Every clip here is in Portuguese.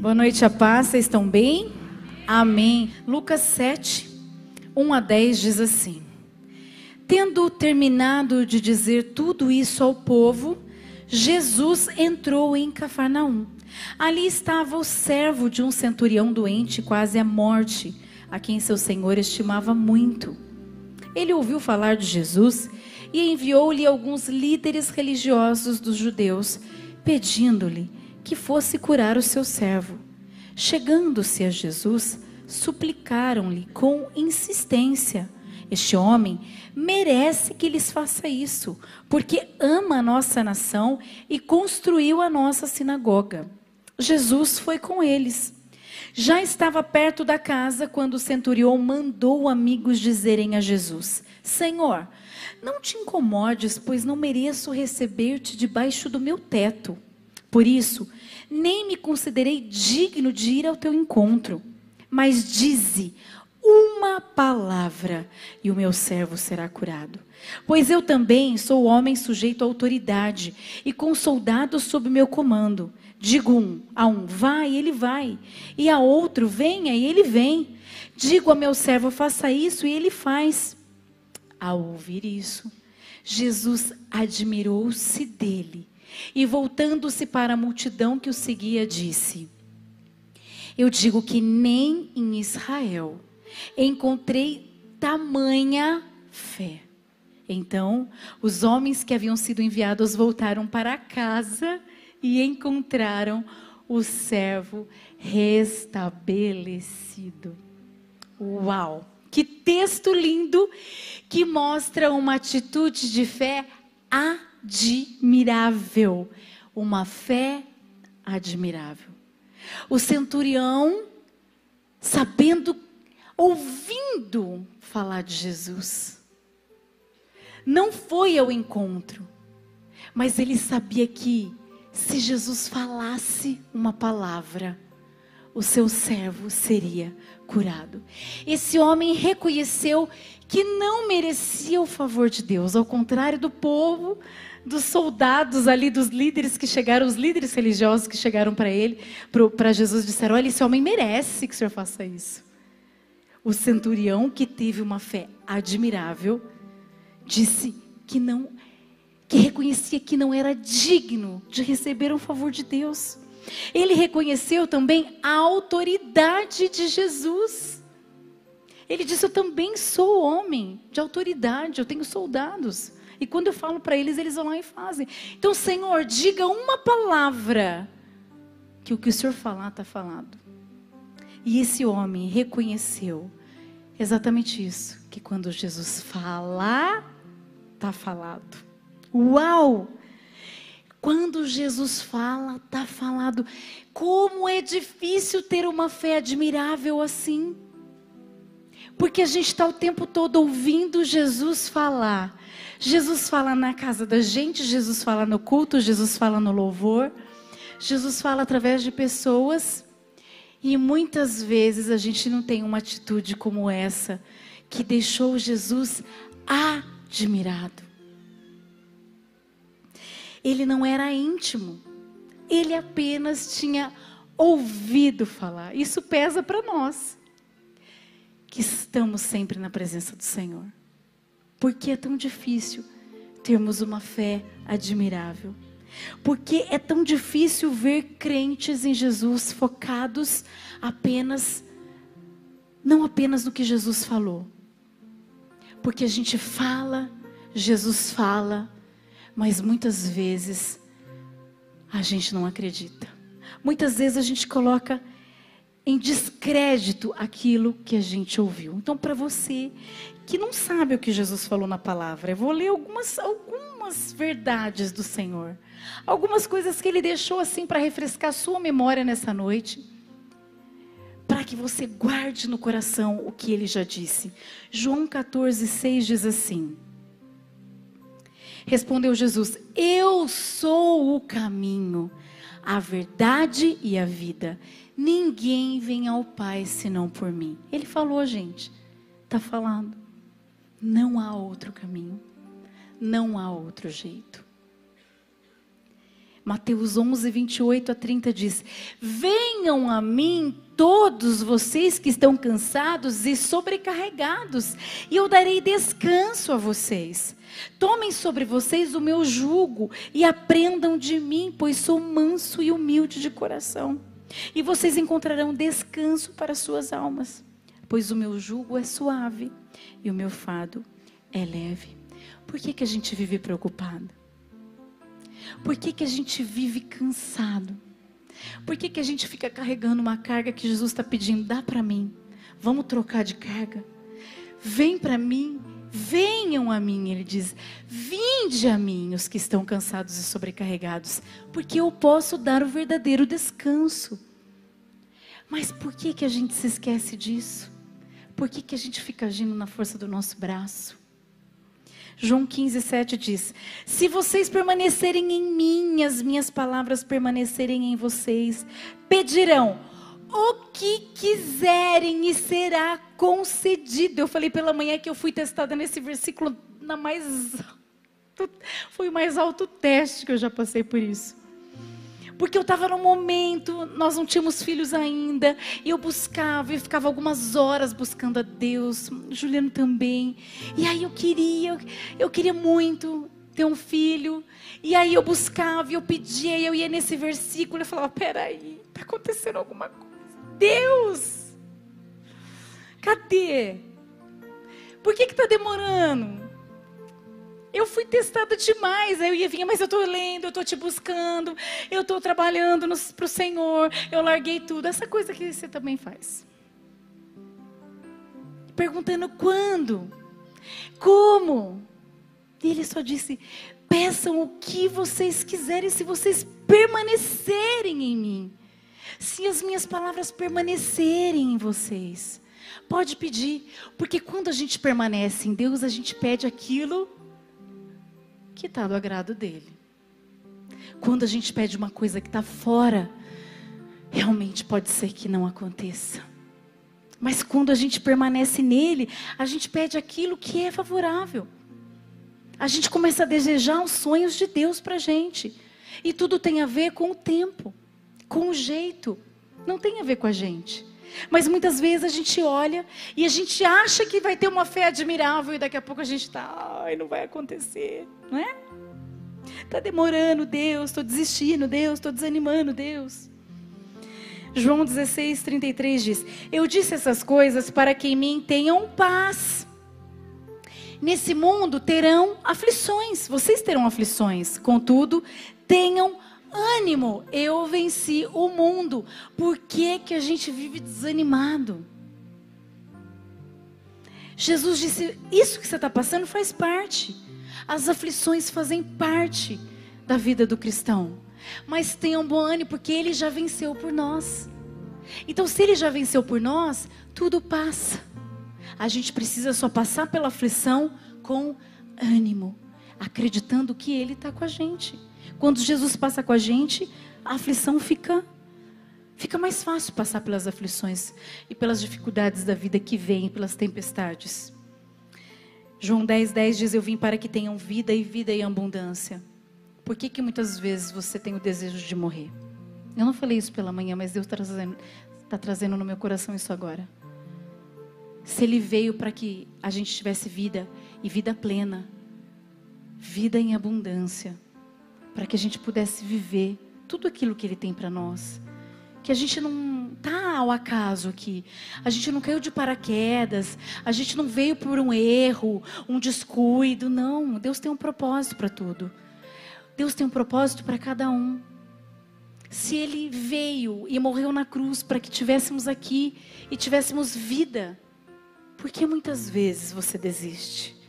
Boa noite, a paz. Vocês estão bem? Amém. Lucas 7, 1 a 10 diz assim: Tendo terminado de dizer tudo isso ao povo, Jesus entrou em Cafarnaum. Ali estava o servo de um centurião doente, quase à morte, a quem seu senhor estimava muito. Ele ouviu falar de Jesus e enviou-lhe alguns líderes religiosos dos judeus, pedindo-lhe que fosse curar o seu servo. Chegando-se a Jesus, suplicaram-lhe com insistência: Este homem merece que lhes faça isso, porque ama a nossa nação e construiu a nossa sinagoga. Jesus foi com eles. Já estava perto da casa quando o centurião mandou amigos dizerem a Jesus: Senhor, não te incomodes, pois não mereço receber-te debaixo do meu teto. Por isso, nem me considerei digno de ir ao teu encontro. Mas dize uma palavra e o meu servo será curado. Pois eu também sou homem sujeito à autoridade e com soldados sob meu comando. Digo um, a um, vai, ele vai. E a outro, venha, e ele vem. Digo a meu servo, faça isso, e ele faz. Ao ouvir isso, Jesus admirou-se dele e, voltando-se para a multidão que o seguia, disse: Eu digo que nem em Israel encontrei tamanha fé. Então, os homens que haviam sido enviados voltaram para casa e encontraram o servo restabelecido. Uau! Que texto lindo que mostra uma atitude de fé admirável. Uma fé admirável. O centurião, sabendo ouvindo falar de Jesus. Não foi ao encontro, mas ele sabia que se Jesus falasse uma palavra, o seu servo seria curado. Esse homem reconheceu que não merecia o favor de Deus, ao contrário do povo, dos soldados ali, dos líderes que chegaram, os líderes religiosos que chegaram para ele, para Jesus, disseram: Olha, esse homem merece que o senhor faça isso. O centurião, que teve uma fé admirável, disse que não, que reconhecia que não era digno de receber um favor de Deus. Ele reconheceu também a autoridade de Jesus. Ele disse: Eu também sou homem de autoridade, eu tenho soldados. E quando eu falo para eles, eles vão lá e fazem. Então, Senhor, diga uma palavra, que o que o Senhor falar está falado. E esse homem reconheceu exatamente isso, que quando Jesus fala, está falado. Uau! Quando Jesus fala, está falado. Como é difícil ter uma fé admirável assim. Porque a gente está o tempo todo ouvindo Jesus falar. Jesus fala na casa da gente, Jesus fala no culto, Jesus fala no louvor. Jesus fala através de pessoas. E muitas vezes a gente não tem uma atitude como essa, que deixou Jesus admirado. Ele não era íntimo, ele apenas tinha ouvido falar. Isso pesa para nós, que estamos sempre na presença do Senhor. Porque é tão difícil termos uma fé admirável. Porque é tão difícil ver crentes em Jesus focados apenas, não apenas no que Jesus falou. Porque a gente fala, Jesus fala, mas muitas vezes a gente não acredita. Muitas vezes a gente coloca em descrédito aquilo que a gente ouviu. Então, para você que não sabe o que Jesus falou na palavra, eu vou ler algumas, algumas verdades do Senhor. Algumas coisas que ele deixou assim para refrescar sua memória nessa noite. Para que você guarde no coração o que ele já disse. João 14, 6 diz assim: Respondeu Jesus: Eu sou o caminho, a verdade e a vida. Ninguém vem ao Pai senão por mim. Ele falou, gente. Está falando. Não há outro caminho. Não há outro jeito. Mateus 11, 28 a 30 diz: Venham a mim todos vocês que estão cansados e sobrecarregados, e eu darei descanso a vocês. Tomem sobre vocês o meu jugo e aprendam de mim, pois sou manso e humilde de coração. E vocês encontrarão descanso para suas almas, pois o meu jugo é suave e o meu fado é leve. Por que, que a gente vive preocupado? Por que, que a gente vive cansado? Por que, que a gente fica carregando uma carga que Jesus está pedindo? Dá para mim. Vamos trocar de carga. Vem para mim. Venham a mim, ele diz. Vinde a mim, os que estão cansados e sobrecarregados, porque eu posso dar o verdadeiro descanso. Mas por que, que a gente se esquece disso? Por que, que a gente fica agindo na força do nosso braço? João 15, 7 diz: Se vocês permanecerem em mim, as minhas palavras permanecerem em vocês, pedirão o que quiserem e será concedido. Eu falei pela manhã que eu fui testada nesse versículo na mais foi o mais alto teste que eu já passei por isso. Porque eu estava num momento, nós não tínhamos filhos ainda, e eu buscava, e ficava algumas horas buscando a Deus, Juliano também. E aí eu queria, eu queria muito ter um filho. E aí eu buscava, eu pedia, eu ia nesse versículo, eu falava: peraí, está acontecendo alguma coisa. Deus! Cadê? Por que está demorando? Eu fui testada demais. Aí eu ia vir, mas eu estou lendo, eu estou te buscando, eu estou trabalhando para o Senhor, eu larguei tudo. Essa coisa que você também faz. Perguntando quando, como. E ele só disse: peçam o que vocês quiserem, se vocês permanecerem em mim. Se as minhas palavras permanecerem em vocês. Pode pedir, porque quando a gente permanece em Deus, a gente pede aquilo que está do agrado dele. Quando a gente pede uma coisa que está fora, realmente pode ser que não aconteça. Mas quando a gente permanece nele, a gente pede aquilo que é favorável. A gente começa a desejar os sonhos de Deus para a gente. E tudo tem a ver com o tempo, com o jeito. Não tem a ver com a gente. Mas muitas vezes a gente olha e a gente acha que vai ter uma fé admirável e daqui a pouco a gente está, ai, não vai acontecer, não é? Está demorando, Deus, estou desistindo, Deus, estou desanimando, Deus. João 16, 33 diz: Eu disse essas coisas para que em mim tenham paz. Nesse mundo terão aflições, vocês terão aflições, contudo, tenham paz ânimo, eu venci o mundo. Por que, que a gente vive desanimado? Jesus disse: Isso que você está passando faz parte. As aflições fazem parte da vida do cristão. Mas tenham bom ânimo, porque ele já venceu por nós. Então, se ele já venceu por nós, tudo passa. A gente precisa só passar pela aflição com ânimo, acreditando que ele está com a gente. Quando Jesus passa com a gente, a aflição fica fica mais fácil passar pelas aflições e pelas dificuldades da vida que vêm, pelas tempestades. João 10, 10 diz: Eu vim para que tenham vida e vida em abundância. Por que, que muitas vezes você tem o desejo de morrer? Eu não falei isso pela manhã, mas Deus está trazendo, tá trazendo no meu coração isso agora. Se Ele veio para que a gente tivesse vida e vida plena, vida em abundância para que a gente pudesse viver tudo aquilo que Ele tem para nós. Que a gente não tá ao acaso aqui. A gente não caiu de paraquedas. A gente não veio por um erro, um descuido. Não. Deus tem um propósito para tudo. Deus tem um propósito para cada um. Se Ele veio e morreu na cruz para que tivéssemos aqui e tivéssemos vida, por que muitas vezes você desiste?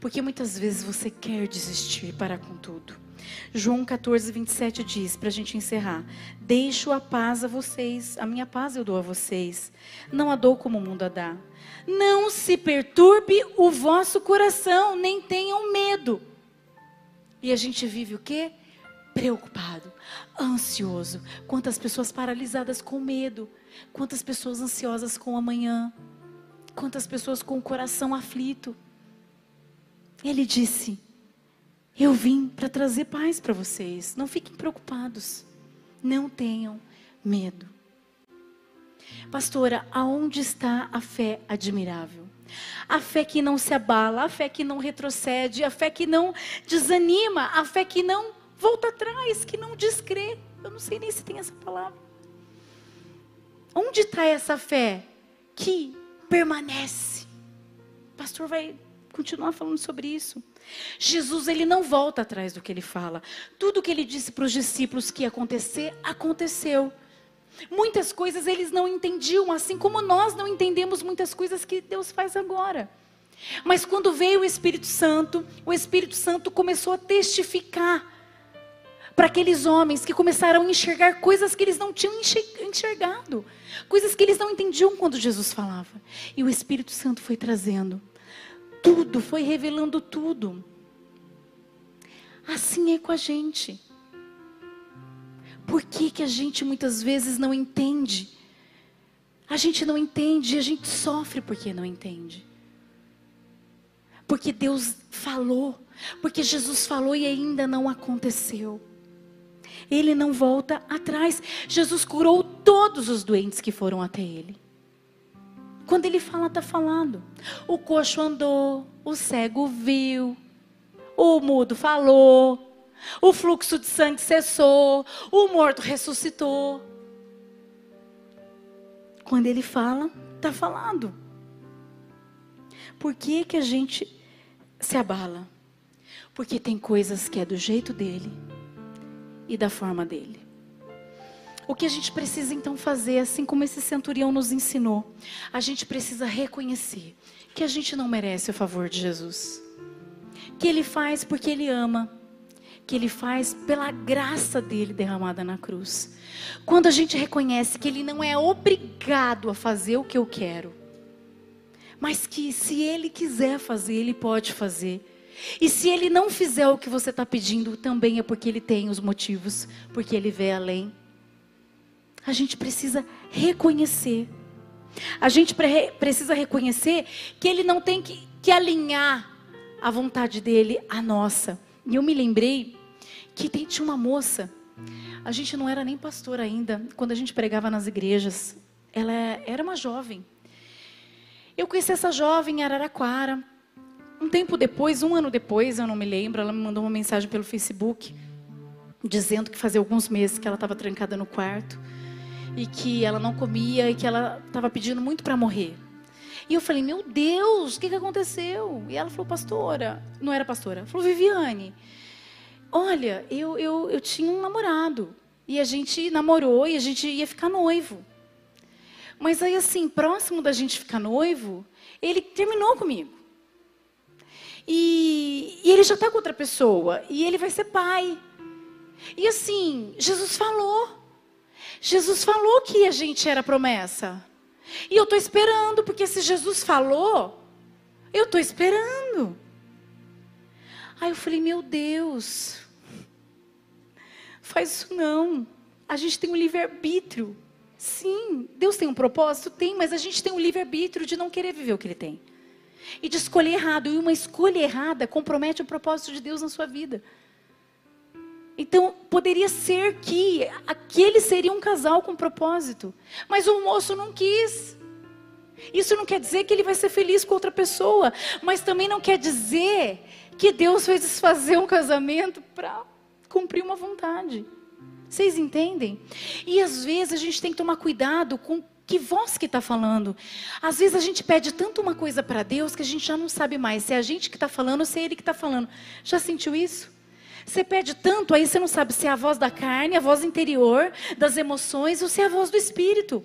Porque muitas vezes você quer desistir para com tudo. João 14, 27 diz, para a gente encerrar: Deixo a paz a vocês, a minha paz eu dou a vocês, não a dou como o mundo a dá. Não se perturbe o vosso coração, nem tenham medo. E a gente vive o quê? Preocupado, ansioso. Quantas pessoas paralisadas com medo, quantas pessoas ansiosas com o amanhã, quantas pessoas com o coração aflito. Ele disse: Eu vim para trazer paz para vocês. Não fiquem preocupados. Não tenham medo. Pastora, aonde está a fé admirável? A fé que não se abala, a fé que não retrocede, a fé que não desanima, a fé que não volta atrás, que não descrê. Eu não sei nem se tem essa palavra. Onde está essa fé que permanece? O pastor vai continuar falando sobre isso. Jesus ele não volta atrás do que ele fala. Tudo que ele disse para os discípulos que ia acontecer, aconteceu. Muitas coisas eles não entendiam, assim como nós não entendemos muitas coisas que Deus faz agora. Mas quando veio o Espírito Santo, o Espírito Santo começou a testificar para aqueles homens que começaram a enxergar coisas que eles não tinham enxergado, coisas que eles não entendiam quando Jesus falava. E o Espírito Santo foi trazendo tudo, foi revelando tudo. Assim é com a gente. Por que, que a gente muitas vezes não entende? A gente não entende e a gente sofre porque não entende. Porque Deus falou, porque Jesus falou e ainda não aconteceu. Ele não volta atrás. Jesus curou todos os doentes que foram até ele. Quando ele fala, está falando. O coxo andou, o cego viu, o mudo falou, o fluxo de sangue cessou, o morto ressuscitou. Quando ele fala, está falando. Por que, que a gente se abala? Porque tem coisas que é do jeito dele e da forma dele. O que a gente precisa então fazer, assim como esse centurião nos ensinou, a gente precisa reconhecer que a gente não merece o favor de Jesus. Que ele faz porque ele ama, que ele faz pela graça dele derramada na cruz. Quando a gente reconhece que ele não é obrigado a fazer o que eu quero, mas que se ele quiser fazer, ele pode fazer. E se ele não fizer o que você está pedindo, também é porque ele tem os motivos, porque ele vê além a gente precisa reconhecer. A gente pre precisa reconhecer que ele não tem que, que alinhar a vontade dele à nossa. E eu me lembrei que tem, tinha uma moça, a gente não era nem pastor ainda, quando a gente pregava nas igrejas. Ela era uma jovem. Eu conheci essa jovem em Araraquara. Um tempo depois, um ano depois, eu não me lembro, ela me mandou uma mensagem pelo Facebook, dizendo que fazia alguns meses que ela estava trancada no quarto e que ela não comia e que ela estava pedindo muito para morrer. E eu falei, meu Deus, o que, que aconteceu? E ela falou, pastora, não era pastora, falou, Viviane, olha, eu, eu, eu tinha um namorado e a gente namorou e a gente ia ficar noivo. Mas aí, assim, próximo da gente ficar noivo, ele terminou comigo. E, e ele já está com outra pessoa. E ele vai ser pai. E assim, Jesus falou. Jesus falou que a gente era promessa. E eu estou esperando, porque se Jesus falou, eu estou esperando. Aí eu falei, meu Deus, faz isso não. A gente tem um livre-arbítrio. Sim, Deus tem um propósito? Tem, mas a gente tem um livre-arbítrio de não querer viver o que Ele tem. E de escolher errado. E uma escolha errada compromete o propósito de Deus na sua vida. Então, poderia ser que aquele seria um casal com propósito. Mas o moço não quis. Isso não quer dizer que ele vai ser feliz com outra pessoa. Mas também não quer dizer que Deus vai desfazer um casamento para cumprir uma vontade. Vocês entendem? E às vezes a gente tem que tomar cuidado com que voz que está falando. Às vezes a gente pede tanto uma coisa para Deus que a gente já não sabe mais se é a gente que está falando ou se é Ele que está falando. Já sentiu isso? Você pede tanto, aí você não sabe se é a voz da carne, a voz interior, das emoções, ou se é a voz do Espírito.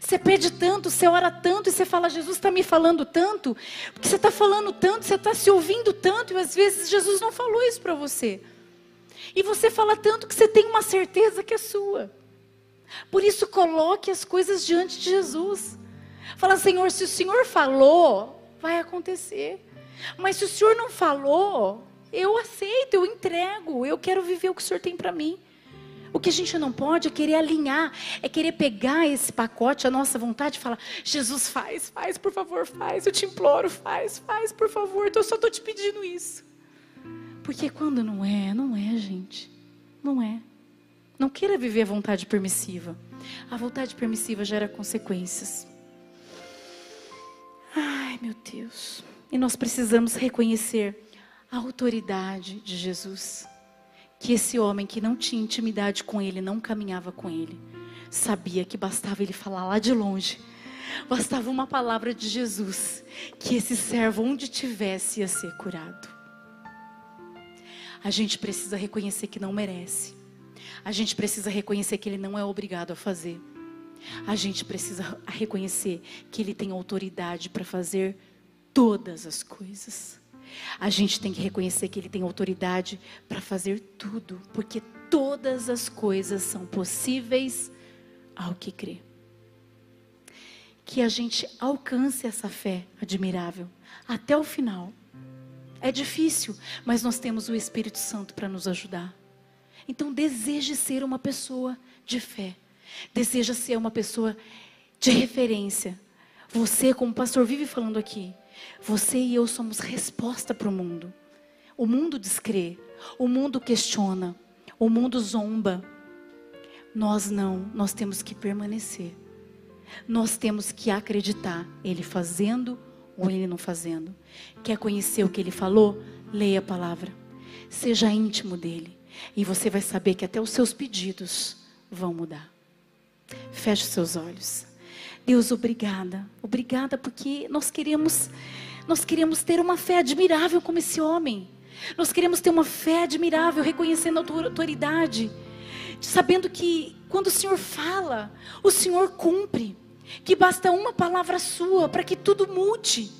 Você pede tanto, você ora tanto e você fala, Jesus está me falando tanto, porque você está falando tanto, você está se ouvindo tanto, e às vezes Jesus não falou isso para você. E você fala tanto que você tem uma certeza que é sua. Por isso, coloque as coisas diante de Jesus. Fala, Senhor, se o Senhor falou, vai acontecer. Mas se o Senhor não falou, eu aceito, eu entrego, eu quero viver o que o Senhor tem para mim. O que a gente não pode é querer alinhar, é querer pegar esse pacote, a nossa vontade e falar: Jesus, faz, faz, por favor, faz, eu te imploro, faz, faz, por favor, eu só estou te pedindo isso. Porque quando não é, não é, gente. Não é. Não queira viver a vontade permissiva. A vontade permissiva gera consequências. Ai, meu Deus. E nós precisamos reconhecer a autoridade de Jesus. Que esse homem que não tinha intimidade com ele, não caminhava com ele, sabia que bastava ele falar lá de longe, bastava uma palavra de Jesus, que esse servo, onde tivesse, ia ser curado. A gente precisa reconhecer que não merece. A gente precisa reconhecer que ele não é obrigado a fazer. A gente precisa reconhecer que ele tem autoridade para fazer todas as coisas. A gente tem que reconhecer que ele tem autoridade para fazer tudo, porque todas as coisas são possíveis ao que crê. Que a gente alcance essa fé admirável até o final. É difícil, mas nós temos o Espírito Santo para nos ajudar. Então deseje ser uma pessoa de fé. Deseja ser uma pessoa de referência. Você, como pastor vive falando aqui, você e eu somos resposta para o mundo. O mundo descrê, o mundo questiona, o mundo zomba. Nós não, nós temos que permanecer. Nós temos que acreditar, ele fazendo ou ele não fazendo. Quer conhecer o que ele falou? Leia a palavra. Seja íntimo dele. E você vai saber que até os seus pedidos vão mudar. Feche seus olhos. Deus, obrigada. Obrigada porque nós queremos nós queremos ter uma fé admirável como esse homem. Nós queremos ter uma fé admirável, reconhecendo a tua autoridade, sabendo que quando o Senhor fala, o Senhor cumpre que basta uma palavra sua para que tudo mude,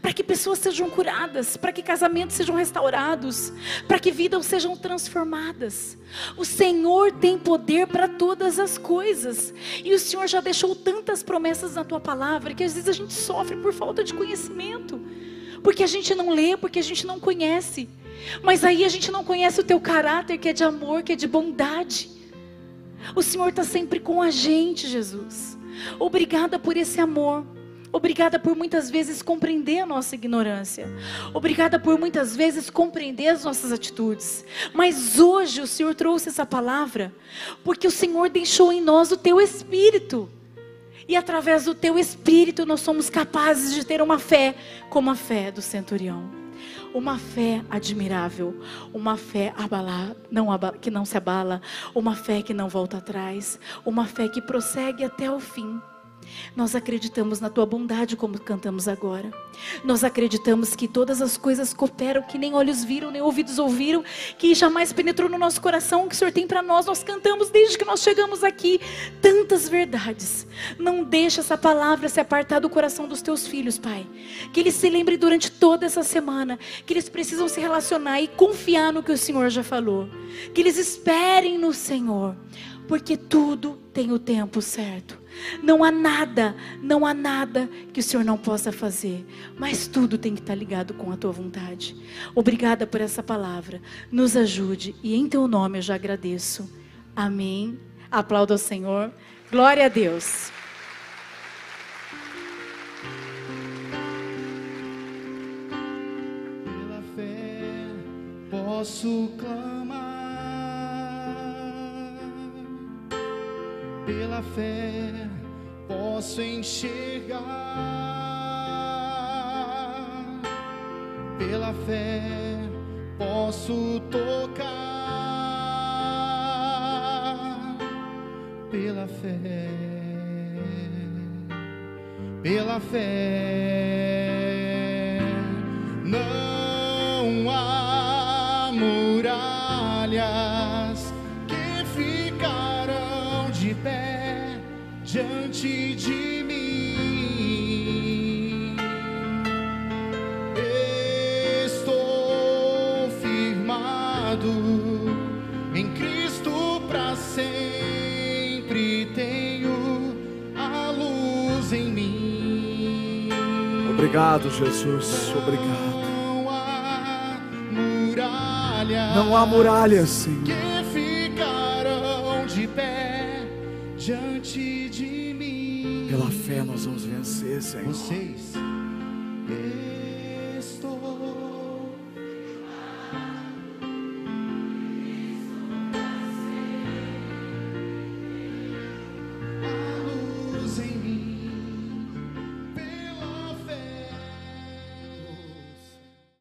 para que pessoas sejam curadas, para que casamentos sejam restaurados, para que vidas sejam transformadas. O Senhor tem poder para todas as coisas, e o Senhor já deixou tantas promessas na tua palavra que às vezes a gente sofre por falta de conhecimento, porque a gente não lê, porque a gente não conhece. Mas aí a gente não conhece o teu caráter, que é de amor, que é de bondade. O Senhor está sempre com a gente, Jesus. Obrigada por esse amor. Obrigada por muitas vezes compreender a nossa ignorância. Obrigada por muitas vezes compreender as nossas atitudes. Mas hoje o Senhor trouxe essa palavra porque o Senhor deixou em nós o teu espírito. E através do teu espírito nós somos capazes de ter uma fé como a fé do centurião. Uma fé admirável, uma fé abalar, não, que não se abala, uma fé que não volta atrás, uma fé que prossegue até o fim. Nós acreditamos na tua bondade, como cantamos agora. Nós acreditamos que todas as coisas cooperam, que nem olhos viram, nem ouvidos ouviram, que jamais penetrou no nosso coração, que o Senhor tem para nós. Nós cantamos desde que nós chegamos aqui tantas verdades. Não deixa essa palavra se apartar do coração dos teus filhos, Pai. Que eles se lembrem durante toda essa semana que eles precisam se relacionar e confiar no que o Senhor já falou. Que eles esperem no Senhor, porque tudo tem o tempo certo. Não há nada, não há nada que o Senhor não possa fazer, mas tudo tem que estar ligado com a tua vontade. Obrigada por essa palavra. Nos ajude e em teu nome eu já agradeço. Amém. Aplauda o Senhor. Glória a Deus. Pela fé posso clamar. Pela fé posso enxergar pela fé, posso tocar pela fé, pela fé. Não em mim. Obrigado, Jesus. Obrigado. Não há muralhas. Não há muralhas, Senhor. que ficarão de pé diante de mim. Pela fé nós vamos vencer, Senhor. Vocês